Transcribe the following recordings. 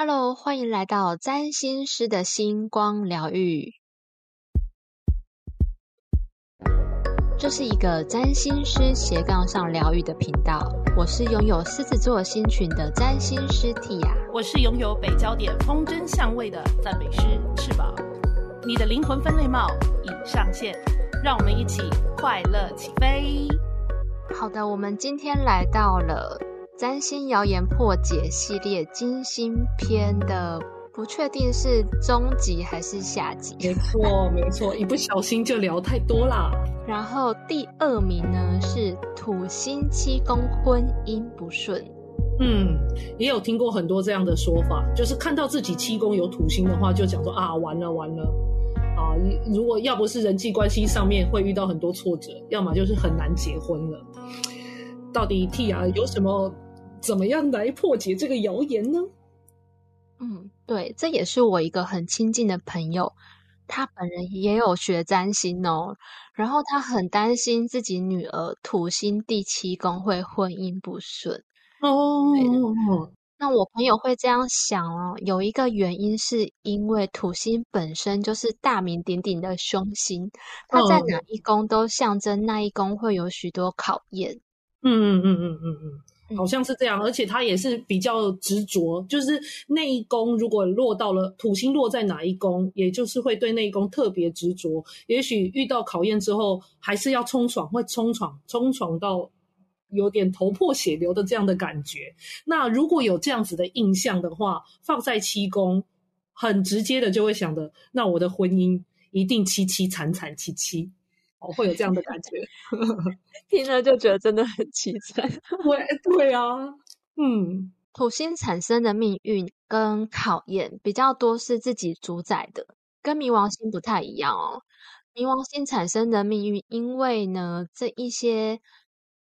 Hello，欢迎来到占星师的星光疗愈。这是一个占星师斜杠上疗愈的频道。我是拥有狮子座星群的占星师 Tia，我是拥有北焦点风筝相位的赞美师翅膀。你的灵魂分类帽已上线，让我们一起快乐起飞。好的，我们今天来到了占星谣言破解系列金星篇的，不确定是中集还是下集。没错，没错，一不小心就聊太多啦。然后第二名呢是土星七宫婚姻不顺。嗯，也有听过很多这样的说法，就是看到自己七宫有土星的话，就讲说啊，完了完了啊！如果要不是人际关系上面会遇到很多挫折，要么就是很难结婚了。到底 T 啊有什么怎么样来破解这个谣言呢？嗯，对，这也是我一个很亲近的朋友。他本人也有学占星哦，然后他很担心自己女儿土星第七宫会婚姻不顺哦。那我朋友会这样想哦，有一个原因是因为土星本身就是大名鼎鼎的凶星，它在哪一宫都象征那一宫会有许多考验。嗯嗯嗯嗯嗯嗯。好像是这样，而且他也是比较执着，就是那一宫如果落到了土星落在哪一宫，也就是会对那一宫特别执着。也许遇到考验之后，还是要冲闯，会冲闯，冲闯到有点头破血流的这样的感觉。那如果有这样子的印象的话，放在七宫，很直接的就会想的，那我的婚姻一定凄凄惨惨戚戚。哦，会有这样的感觉，听了就觉得真的很凄惨。对，对啊，嗯，土星产生的命运跟考验比较多是自己主宰的，跟冥王星不太一样哦。冥王星产生的命运，因为呢，这一些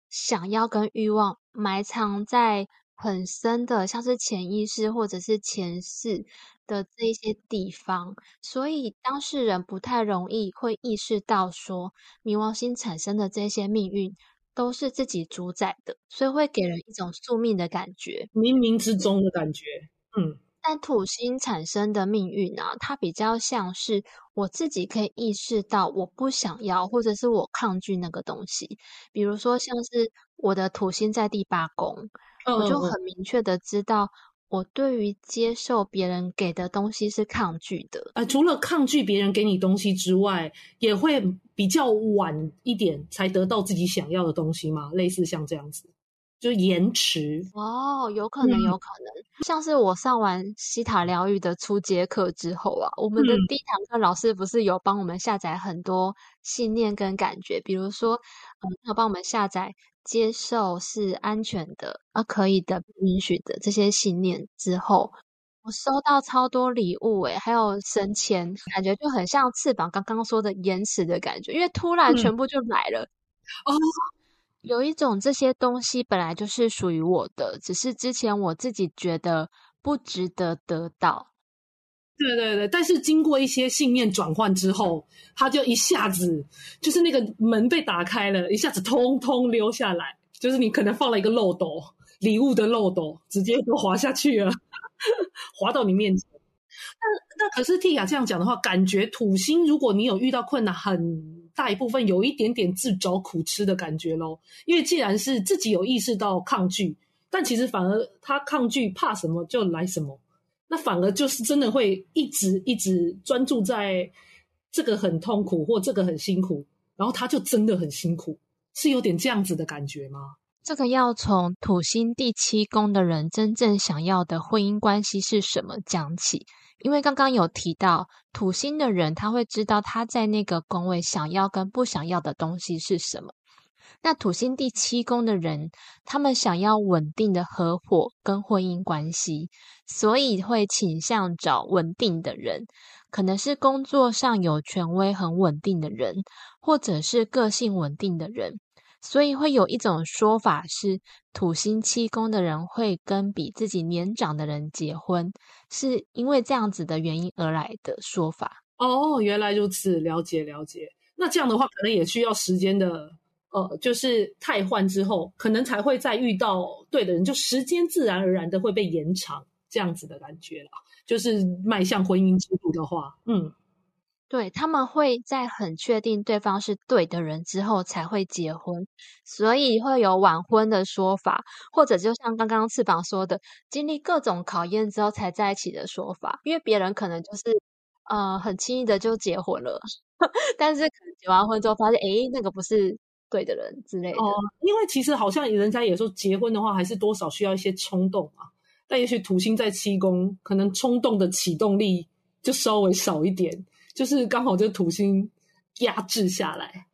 想要跟欲望埋藏在很深的，像是潜意识或者是前世。的这一些地方，所以当事人不太容易会意识到说，冥王星产生的这些命运都是自己主宰的，所以会给人一种宿命的感觉，冥冥之中的感觉。嗯，但土星产生的命运啊，它比较像是我自己可以意识到我不想要，或者是我抗拒那个东西。比如说，像是我的土星在第八宫，我就很明确的知道。我对于接受别人给的东西是抗拒的。呃，除了抗拒别人给你东西之外，也会比较晚一点才得到自己想要的东西吗？类似像这样子，就延迟。哦，有可能，有可能。像是我上完西塔疗愈的初阶课之后啊，我们的第一堂课老师不是有帮我们下载很多信念跟感觉，比如说，嗯，有帮我们下载。接受是安全的，啊，可以的，允许的这些信念之后，我收到超多礼物诶，还有升迁，感觉就很像翅膀刚刚说的延迟的感觉，因为突然全部就来了。哦，有一种这些东西本来就是属于我的，只是之前我自己觉得不值得得到。对对对，但是经过一些信念转换之后，他就一下子就是那个门被打开了，一下子通通溜下来，就是你可能放了一个漏斗，礼物的漏斗，直接就滑下去了，滑到你面前。那那可是蒂亚这样讲的话，感觉土星如果你有遇到困难，很大一部分有一点点自找苦吃的感觉咯。因为既然是自己有意识到抗拒，但其实反而他抗拒怕什么就来什么。那反而就是真的会一直一直专注在这个很痛苦或这个很辛苦，然后他就真的很辛苦，是有点这样子的感觉吗？这个要从土星第七宫的人真正想要的婚姻关系是什么讲起，因为刚刚有提到土星的人，他会知道他在那个宫位想要跟不想要的东西是什么。那土星第七宫的人，他们想要稳定的合伙跟婚姻关系，所以会倾向找稳定的人，可能是工作上有权威、很稳定的人，或者是个性稳定的人。所以会有一种说法是，土星七宫的人会跟比自己年长的人结婚，是因为这样子的原因而来的说法。哦，原来如此，了解了解。那这样的话，可能也需要时间的。呃，就是太换之后，可能才会再遇到对的人，就时间自然而然的会被延长，这样子的感觉了。就是迈向婚姻制度的话，嗯。对，他们会在很确定对方是对的人之后才会结婚，所以会有晚婚的说法，或者就像刚刚翅膀说的，经历各种考验之后才在一起的说法。因为别人可能就是呃很轻易的就结婚了，但是可能结完婚之后发现，诶，那个不是对的人之类的。哦，因为其实好像人家也说，结婚的话还是多少需要一些冲动啊。但也许土星在七宫，可能冲动的启动力就稍微少一点。就是刚好这土星压制下来，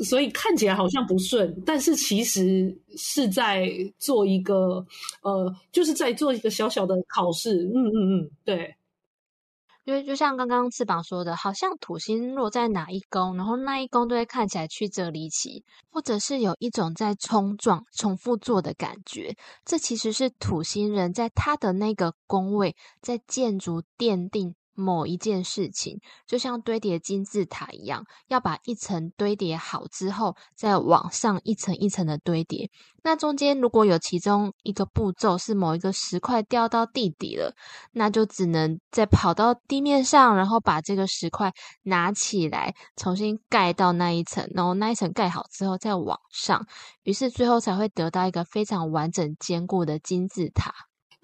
所以看起来好像不顺，但是其实是在做一个呃，就是在做一个小小的考试。嗯嗯嗯，对。因为就像刚刚翅膀说的，好像土星落在哪一宫，然后那一宫都会看起来曲折离奇，或者是有一种在冲撞、重复做的感觉。这其实是土星人在他的那个宫位在建筑奠定。某一件事情，就像堆叠金字塔一样，要把一层堆叠好之后，再往上一层一层的堆叠。那中间如果有其中一个步骤是某一个石块掉到地底了，那就只能再跑到地面上，然后把这个石块拿起来，重新盖到那一层，然后那一层盖好之后再往上，于是最后才会得到一个非常完整坚固的金字塔。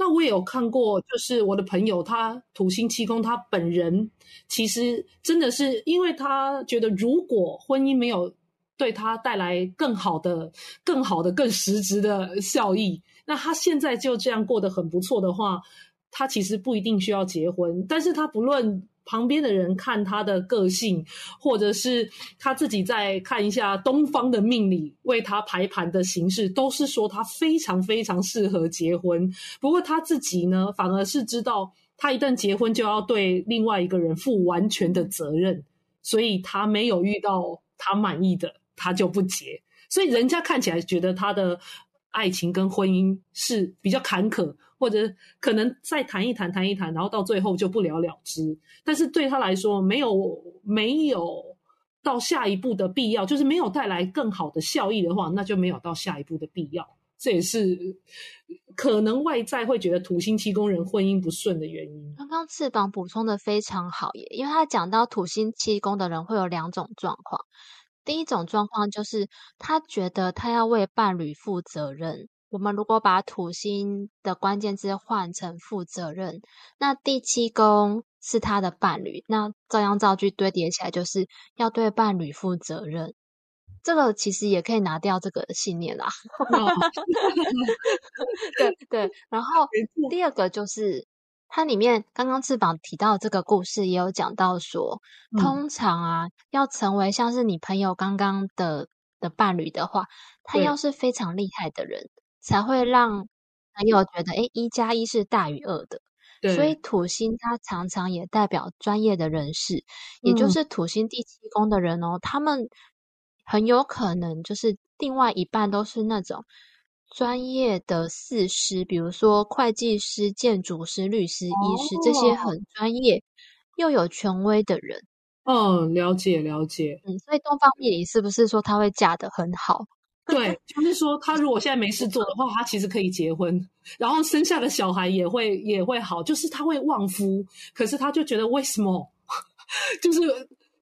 那我也有看过，就是我的朋友他土星七宫，他本人其实真的是因为他觉得，如果婚姻没有对他带来更好的、更好的、更实质的效益，那他现在就这样过得很不错的话，他其实不一定需要结婚。但是他不论。旁边的人看他的个性，或者是他自己再看一下东方的命理为他排盘的形式，都是说他非常非常适合结婚。不过他自己呢，反而是知道他一旦结婚就要对另外一个人负完全的责任，所以他没有遇到他满意的，他就不结。所以人家看起来觉得他的爱情跟婚姻是比较坎坷。或者可能再谈一谈，谈一谈，然后到最后就不了了之。但是对他来说，没有没有到下一步的必要，就是没有带来更好的效益的话，那就没有到下一步的必要。这也是可能外在会觉得土星七宫人婚姻不顺的原因。刚刚翅膀补充的非常好耶，因为他讲到土星七宫的人会有两种状况，第一种状况就是他觉得他要为伴侣负责任。我们如果把土星的关键字换成负责任，那第七宫是他的伴侣，那照样造句堆叠起来就是要对伴侣负责任。这个其实也可以拿掉这个信念啦。对对，然后第二个就是它里面刚刚翅膀提到这个故事也有讲到说，通常啊要成为像是你朋友刚刚的的伴侣的话，他要是非常厉害的人。才会让朋友觉得，哎，一加一是大于二的。所以土星它常常也代表专业的人士，也就是土星第七宫的人哦，他们很有可能就是另外一半都是那种专业的四师，比如说会计师、建筑师、律师、医师这些很专业又有权威的人。嗯，了解了解。嗯，所以东方命理是不是说他会嫁得很好？对，就是说，他如果现在没事做的话，他其实可以结婚，然后生下的小孩也会也会好，就是他会旺夫。可是他就觉得为什么，就是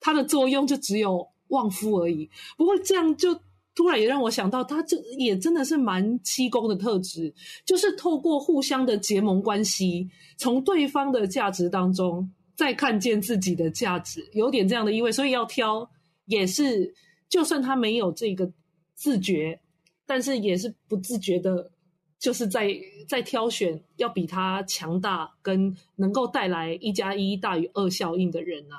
他的作用就只有旺夫而已。不过这样就突然也让我想到，他这也真的是蛮七宫的特质，就是透过互相的结盟关系，从对方的价值当中再看见自己的价值，有点这样的意味。所以要挑也是，就算他没有这个。自觉，但是也是不自觉的，就是在在挑选要比他强大跟能够带来一加一大于二效应的人啊。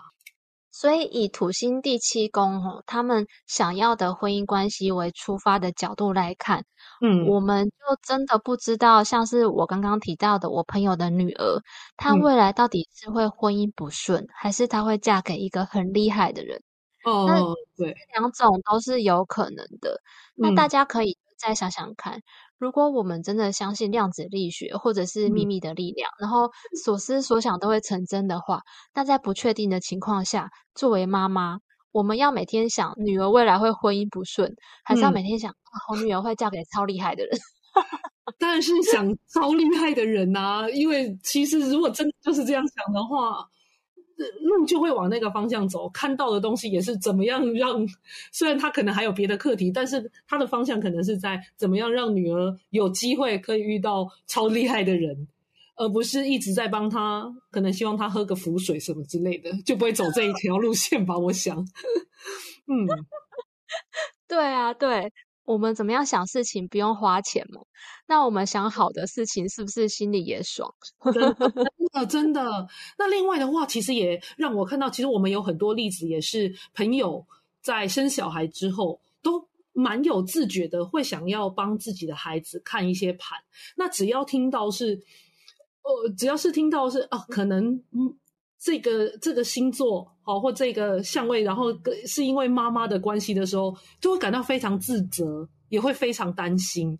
所以以土星第七宫哦，他们想要的婚姻关系为出发的角度来看，嗯，我们就真的不知道，像是我刚刚提到的我朋友的女儿，她未来到底是会婚姻不顺，还是她会嫁给一个很厉害的人？哦，对，两种都是有可能的。那大家可以再想想看，如果我们真的相信量子力学或者是秘密的力量，然后所思所想都会成真的话，那在不确定的情况下，作为妈妈，我们要每天想女儿未来会婚姻不顺，还是要每天想我女儿会嫁给超厉害的人？当然是想超厉害的人呐、因为其实如果真的就是这样想的话，呃路就会往那个方向走。看到的东西也是怎么样让，虽然他可能还有别的课题，但是他的方向可能是在怎么样让女儿有机会可以遇到超厉害的人。而不是一直在帮他，可能希望他喝个符水什么之类的，就不会走这一条路线吧？我想，嗯，对啊，对，我们怎么样想事情不用花钱嘛？那我们想好的事情，是不是心里也爽？真的真的。那另外的话，其实也让我看到，其实我们有很多例子，也是朋友在生小孩之后都。蛮有自觉的，会想要帮自己的孩子看一些盘。那只要听到是，呃，只要是听到是啊，可能嗯，这个这个星座哦，或这个相位，然后是因为妈妈的关系的时候，就会感到非常自责，也会非常担心，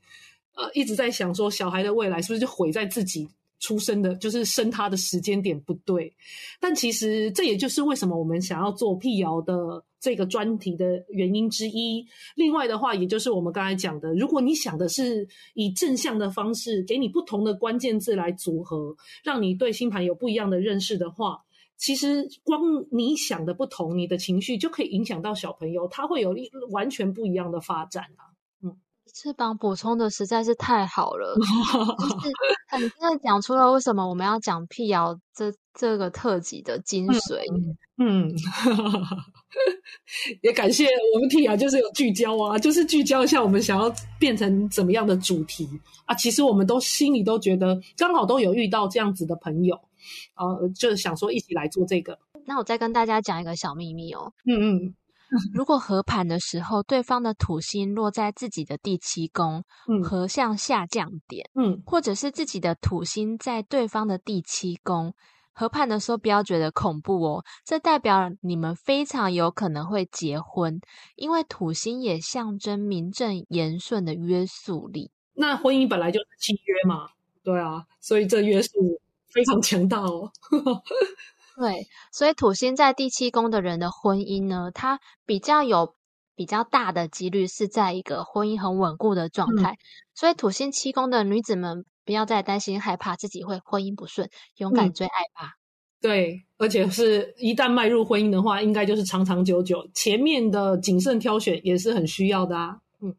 呃，一直在想说小孩的未来是不是就毁在自己出生的，就是生他的时间点不对。但其实这也就是为什么我们想要做辟谣的这个专题的原因之一。另外的话，也就是我们刚才讲的，如果你想的是以正向的方式，给你不同的关键字来组合，让你对星盘有不一样的认识的话，其实光你想的不同，你的情绪就可以影响到小朋友，他会有一完全不一样的发展啊。翅膀补充的实在是太好了，就是很真的讲出了为什么我们要讲辟谣这这个特辑的精髓。嗯，也感谢我们辟谣，就是有聚焦啊，就是聚焦一下我们想要变成怎么样的主题啊。其实我们都心里都觉得刚好都有遇到这样子的朋友，呃，就是想说一起来做这个。那我再跟大家讲一个小秘密哦。嗯嗯。如果合盘的时候，对方的土星落在自己的第七宫，嗯合向下降点，嗯或者是自己的土星在对方的第七宫，合盘的时候不要觉得恐怖哦，这代表你们非常有可能会结婚，因为土星也象征名正言顺的约束力。那婚姻本来就是契约嘛，对啊，所以这约束非常强大哦。对，所以土星在第七宫的人的婚姻呢，它比较有比较大的几率是在一个婚姻很稳固的状态。所以土星七宫的女子们不要再担心害怕自己会婚姻不顺，勇敢嗯追爱吧。对，而且是一旦迈入婚姻的话，应该就是长长久久。前面的谨慎挑选也是很需要的啊。嗯，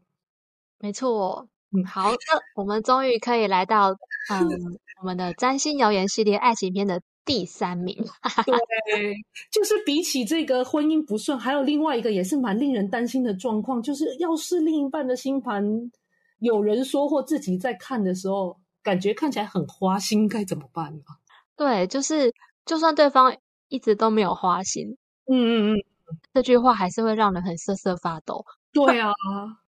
没错，嗯好的，我们终于可以来到嗯 我们的占星谣言系列爱情片的第三名。对，就是比起这个婚姻不顺，还有另外一个也是蛮令人担心的状况，就是要是另一半的星盘有人说或自己在看的时候，感觉看起来很花心，该怎么办呢？对，就是就算对方一直都没有花心，嗯嗯嗯，这句话还是会让人很瑟瑟发抖。对啊。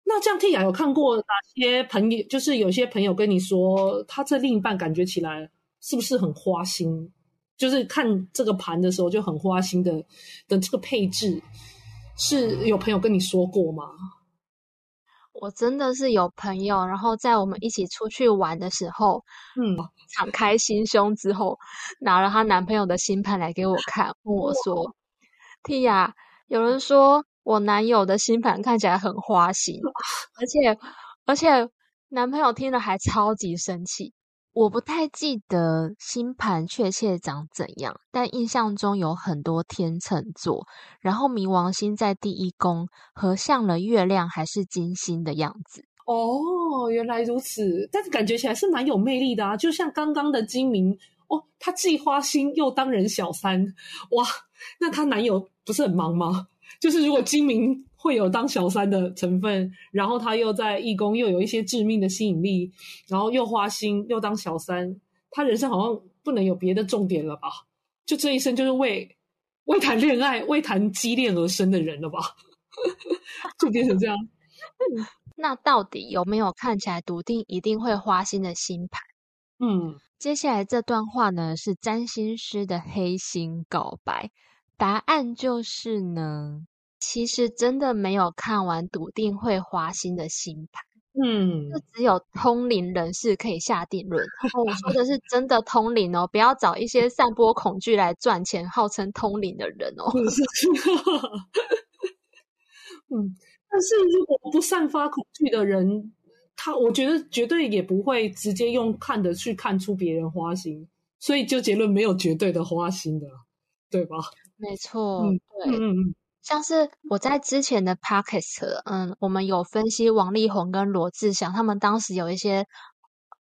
那这样 T 雅有看过哪些朋友？就是有些朋友跟你说，他这另一半感觉起来是不是很花心？就是看这个盘的时候就很花心的的这个配置，是有朋友跟你说过吗？我真的是有朋友，然后在我们一起出去玩的时候，嗯，敞开心胸之后，拿了她男朋友的星盘来给我看，问我说：“Tia，有人说我男友的星盘看起来很花心，而且而且男朋友听了还超级生气。”我不太记得星盘确切长怎样，但印象中有很多天秤座，然后冥王星在第一宫合向了月亮还是金星的样子。哦，原来如此，但是感觉起来是蛮有魅力的啊，就像刚刚的金明哦，他既花心又当人小三，哇，那她男友不是很忙吗？就是如果精明会有当小三的成分，然后他又在义工又有一些致命的吸引力，然后又花心又当小三，他人生好像不能有别的重点了吧？就这一生就是为为谈恋爱、为谈激恋而生的人了吧？就变成这样。那到底有没有看起来笃定一定会花心的星盘？嗯，接下来这段话呢是占星师的黑心告白，答案就是呢，其实真的没有看完笃定会花心的星盘，嗯，就只有通灵人士可以下定论。哦，我说的是真的通灵哦，不要找一些散播恐惧来赚钱、号称通灵的人哦。嗯，但是如果不散发恐惧的人，他我觉得绝对也不会直接用看的去看出别人花心，所以就结论没有绝对的花心的，对吧？没错，嗯对。嗯嗯像是我在之前的 podcast，嗯，我们有分析王力宏跟罗志祥他们当时有一些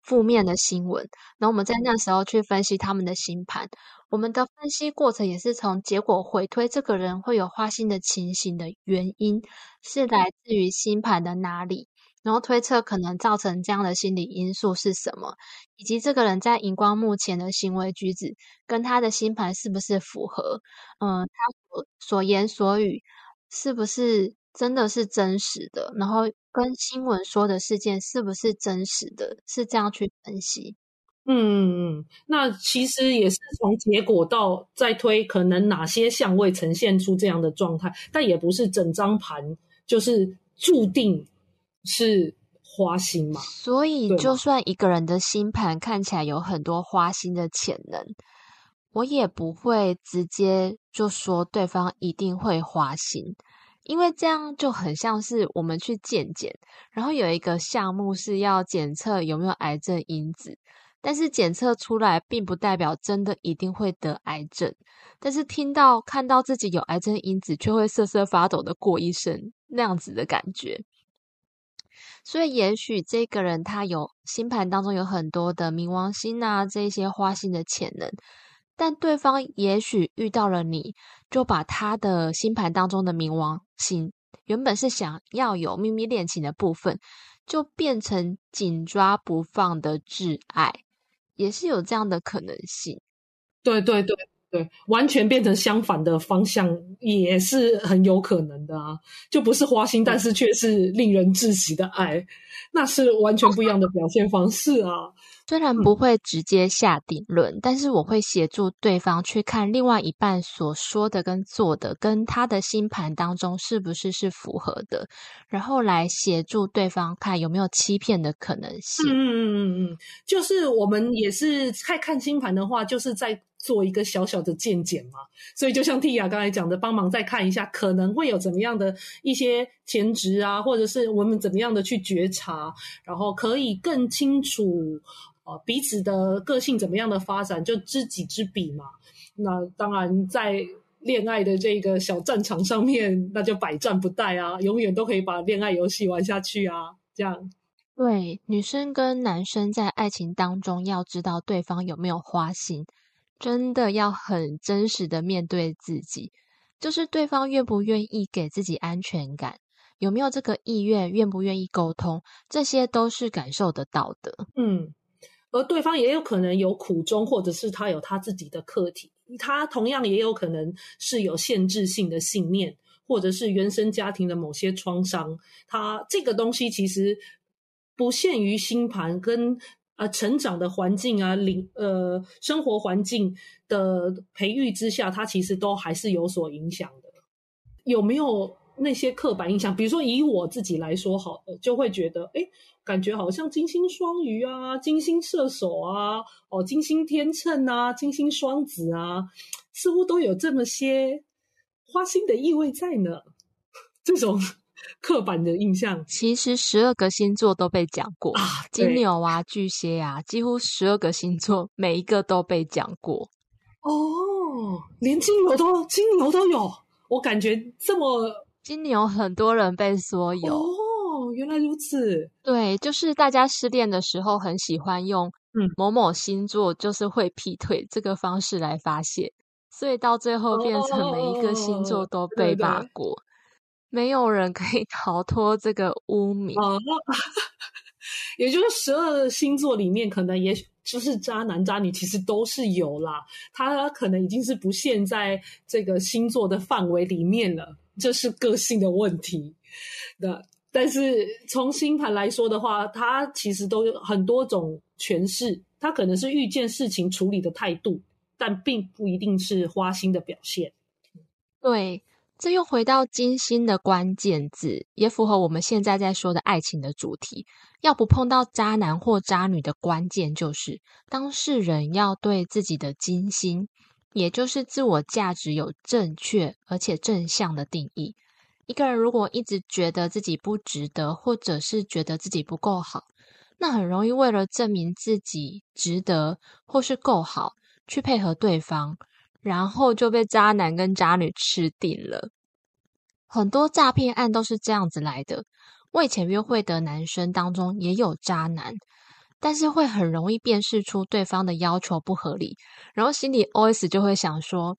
负面的新闻，然后我们在那时候去分析他们的星盘。我们的分析过程也是从结果回推，这个人会有花心的情形的原因是来自于星盘的哪里，然后推测可能造成这样的心理因素是什么，以及这个人在荧光幕前的行为举止跟他的星盘是不是符合，嗯，他所所言所语是不是真的是真实的，然后跟新闻说的事件是不是真实的，是这样去分析。嗯嗯嗯，那其实也是从结果到再推，可能哪些相位呈现出这样的状态，但也不是整张盘就是注定是花心嘛。所以，就算一个人的星盘看起来有很多花心的潜能，我也不会直接就说对方一定会花心，因为这样就很像是我们去健检，然后有一个项目是要检测有没有癌症因子，但是检测出来并不代表真的一定会得癌症，但是听到看到自己有癌症因子，却会瑟瑟发抖的过一生，那样子的感觉。所以，也许这个人他有星盘当中有很多的冥王星啊，这些花心的潜能，但对方也许遇到了你，就把他的星盘当中的冥王星原本是想要有秘密恋情的部分，就变成紧抓不放的挚爱，也是有这样的可能性。对对对对，完全变成相反的方向也是很有可能的啊，就不是花心，但是却是令人窒息的爱，那是完全不一样的表现方式啊。虽然不会直接下定论，但是我会协助对方去看另外一半所说的跟做的，跟他的星盘当中是不是是符合的，然后来协助对方看有没有欺骗的可能性。嗯嗯嗯嗯嗯，就是我们也是看看星盘的话，就是在做一个小小的见解嘛。所以就像蒂亚刚才讲的，帮忙再看一下，可能会有怎么样的一些前值啊，或者是我们怎么样的去觉察，然后可以更清楚呃彼此的个性怎么样的发展，就知己知彼嘛。那当然在。恋爱的这个小战场上面，那就百战不殆啊，永远都可以把恋爱游戏玩下去啊，这样。对，女生跟男生在爱情当中要知道对方有没有花心，真的要很真实的面对自己，就是对方愿不愿意给自己安全感，有没有这个意愿，愿不愿意沟通，这些都是感受得到的。嗯，而对方也有可能有苦衷，或者是他有他自己的课题，他同样也有可能是有限制性的信念，或者是原生家庭的某些创伤。他这个东西其实不限于星盘跟呃成长的环境啊，领呃生活环境的培育之下，它其实都还是有所影响的。有没有那些刻板印象？比如说以我自己来说，好，就会觉得，哎，感觉好像金星双鱼啊，金星射手啊，哦，金星天秤啊，金星双子啊，似乎都有这么些花心的意味在呢。这种 刻板的印象。其实十二个星座都被讲过，啊，金牛啊、巨蟹啊，几乎十二个星座每一个都被讲过。哦，连金牛都金牛都有，我感觉这么。金牛很多人被说有，哦，原来如此，对，就是大家失恋的时候很喜欢用嗯。某某星座就是会劈腿这个方式来发泄，所以到最后变成每一个星座都被骂。过，没有人可以 逃脱这个污名。啊，也就是十二星座里面，可能也许就是渣男渣女，其实都是有啦。他可能已经是不限在这个星座的范围里面了，这是个性的问题。那但是从星盘来说的话，它其实都有很多种诠释，它可能是遇见事情处理的态度，但并不一定是花心的表现。对，这又回到金星的关键字，也符合我们现在在说的爱情的主题。要不碰到渣男或渣女的关键，就是当事人要对自己的金星，也就是自我价值有正确而且正向的定义。一个人如果一直觉得自己不值得，或者是觉得自己不够好，那很容易为了证明自己值得或是够好，去配合对方，然后就被渣男跟渣女吃定了。很多诈骗案都是这样子来的。我以前约会的男生当中也有渣男，但是会很容易辨识出对方的要求不合理，然后心里 OS 就会想说：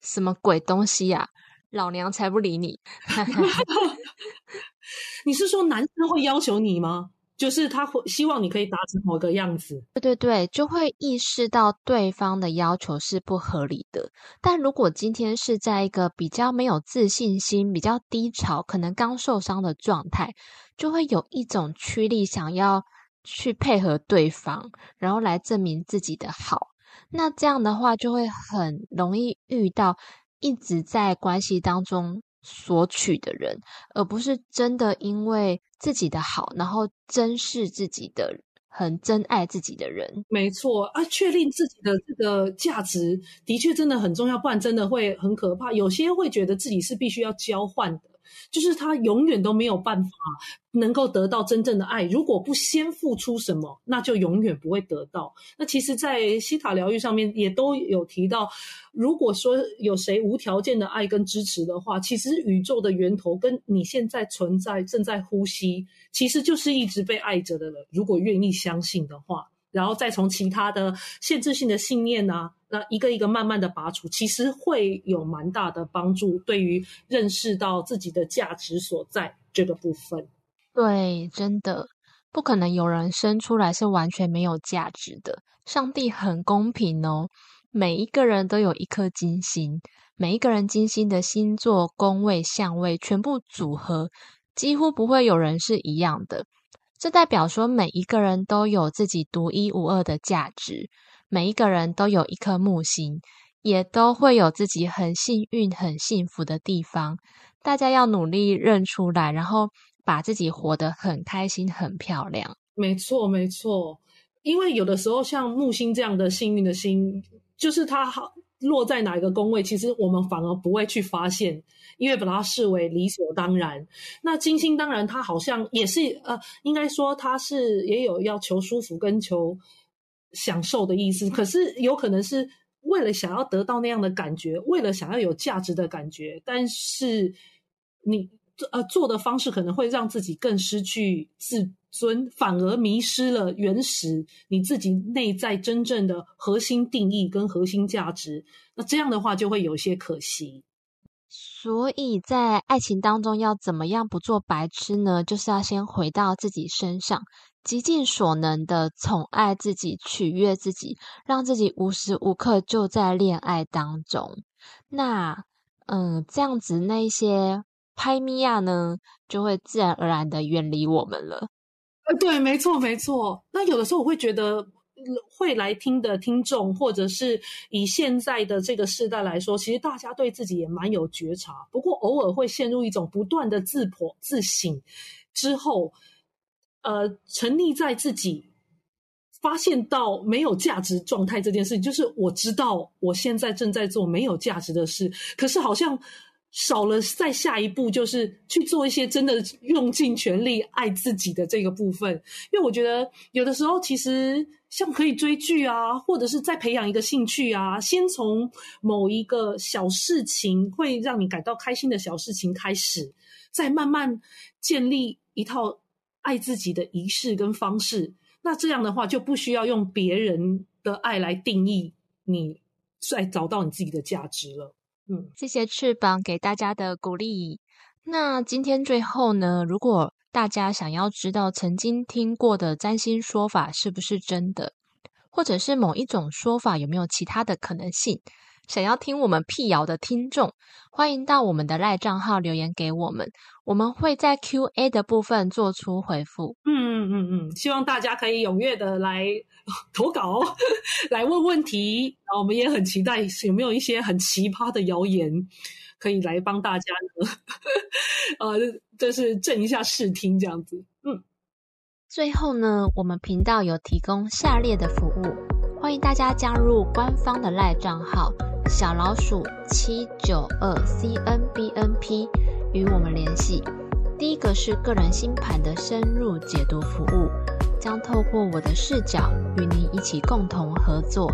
什么鬼东西呀？老娘才不理你！你是说男生会要求你吗？就是他会希望你可以达成某个样子，对对对，就会意识到对方的要求是不合理的。但如果今天是在一个比较没有自信心、比较低潮、可能刚受伤的状态，就会有一种驱力想要去配合对方，然后来证明自己的好。那这样的话，就会很容易遇到一直在关系当中。索取的人，而不是真的因为自己的好，然后珍视自己的、很珍爱自己的人。没错啊，确定自己的这个价值，的确真的很重要，不然真的会很可怕。有些会觉得自己是必须要交换的。就是他永远都没有办法能够得到真正的爱，如果不先付出什么，那就永远不会得到。那其实，在西塔疗愈上面也都有提到，如果说有谁无条件的爱跟支持的话，其实宇宙的源头跟你现在存在、正在呼吸，其实就是一直被爱着的人。如果愿意相信的话。然后再从其他的限制性的信念啊，那一个一个慢慢的拔除，其实会有蛮大的帮助，对于认识到自己的价值所在这个部分。对，真的不可能有人生出来是完全没有价值的。上帝很公平哦，每一个人都有一颗金星，每一个人金星的星座、宫位、相位全部组合，几乎不会有人是一样的。这代表说，每一个人都有自己独一无二的价值，每一个人都有一颗木星，也都会有自己很幸运、很幸福的地方。大家要努力认出来，然后把自己活得很开心、很漂亮。没错，没错。因为有的时候，像木星这样的幸运的星，就是它好。落在哪一个宫位，其实我们反而不会去发现，因为把它视为理所当然。那金星当然，它好像也是呃，应该说它是也有要求舒服跟求享受的意思。可是有可能是为了想要得到那样的感觉，为了想要有价值的感觉，但是你呃做的方式可能会让自己更失去自。尊反而迷失了原始你自己内在真正的核心定义跟核心价值，那这样的话就会有些可惜。所以在爱情当中要怎么样不做白痴呢？就是要先回到自己身上，极尽所能的宠爱自己，取悦自己，让自己无时无刻就在恋爱当中。那嗯，这样子那些拍咪呀呢，就会自然而然的远离我们了。呃，对，没错，没错。那有的时候我会觉得，会来听的听众，或者是以现在的这个时代来说，其实大家对自己也蛮有觉察。不过偶尔会陷入一种不断的自剖自省之后，呃，沉溺在自己发现到没有价值状态这件事，就是我知道我现在正在做没有价值的事，可是好像。少了再下一步，就是去做一些真的用尽全力爱自己的这个部分。因为我觉得有的时候，其实像可以追剧啊，或者是再培养一个兴趣啊，先从某一个小事情会让你感到开心的小事情开始，再慢慢建立一套爱自己的仪式跟方式。那这样的话，就不需要用别人的爱来定义你，再找到你自己的价值了。谢谢翅膀给大家的鼓励。那今天最后呢，如果大家想要知道曾经听过的占星说法是不是真的，或者是某一种说法有没有其他的可能性，想要听我们辟谣的听众，欢迎到我们的赖账号留言给我们，我们会在 Q&A 的部分做出回复。嗯嗯嗯嗯，希望大家可以踊跃的来。投稿 来问问题，然后我们也很期待有没有一些很奇葩的谣言可以来帮大家呢？呃，就是正一下视听这样子。嗯，最后呢，我们频道有提供下列的服务，欢迎大家加入官方的赖账号小老鼠七九二 C N B N P。与我们联系。第一个是个人星盘的深入解读服务，将透过我的视角与您一起共同合作，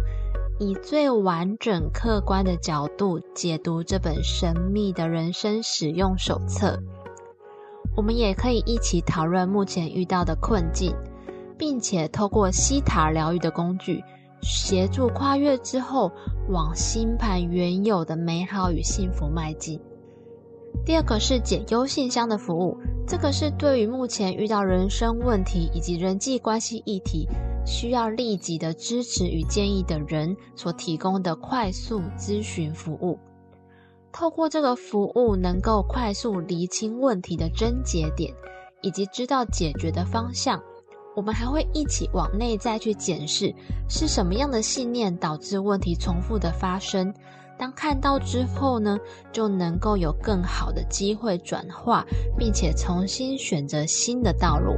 以最完整客观的角度解读这本神秘的人生使用手册。我们也可以一起讨论目前遇到的困境，并且透过西塔疗愈的工具，协助跨越之后往星盘原有的美好与幸福迈进。第二个是解忧信箱的服务，这个是对于目前遇到人生问题以及人际关系议题，需要立即的支持与建议的人所提供的快速咨询服务。透过这个服务，能够快速厘清问题的症结点，以及知道解决的方向。我们还会一起往内在去检视，是什么样的信念导致问题重复的发生。当看到之后呢，就能够有更好的机会转化，并且重新选择新的道路。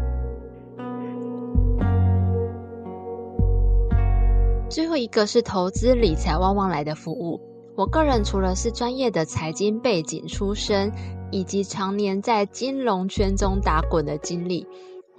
最后一个是投资理财旺旺来的服务。我个人除了是专业的财经背景出身，以及常年在金融圈中打滚的经历。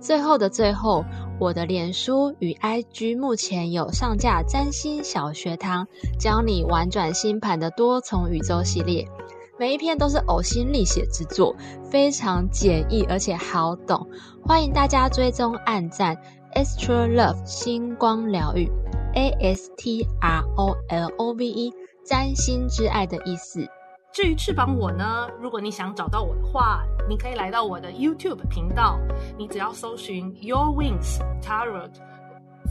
最后的最后，我的脸书与 IG 目前有上架占星小学堂，教你玩转星盘的多重宇宙系列，每一篇都是呕心沥血之作，非常简易而且好懂，欢迎大家追踪按赞。Astro Love 星光疗愈，A S T R O L O V E 占星之爱的意思。至于翅膀我呢？如果你想找到我的话，你可以来到我的 YouTube 频道，你只要搜寻 Your Wings Tarot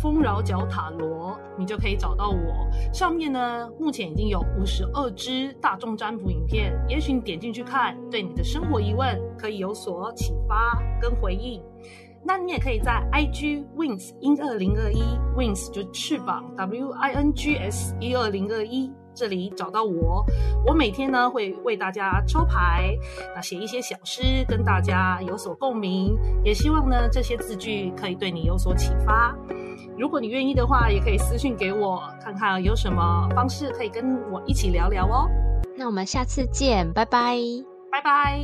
丰饶角塔罗，你就可以找到我。上面呢，目前已经有五十二支大众占卜影片，也许你点进去看，对你的生活疑问可以有所启发跟回应。那你也可以在 IG Wings 一二零二一 Wings 就翅膀 W I N G S 一二零二一。这里找到我，我每天呢会为大家抽牌，那写一些小诗，跟大家有所共鸣，也希望呢这些字句可以对你有所启发。如果你愿意的话，也可以私信给我，看看有什么方式可以跟我一起聊聊哦。那我们下次见，拜拜，拜拜。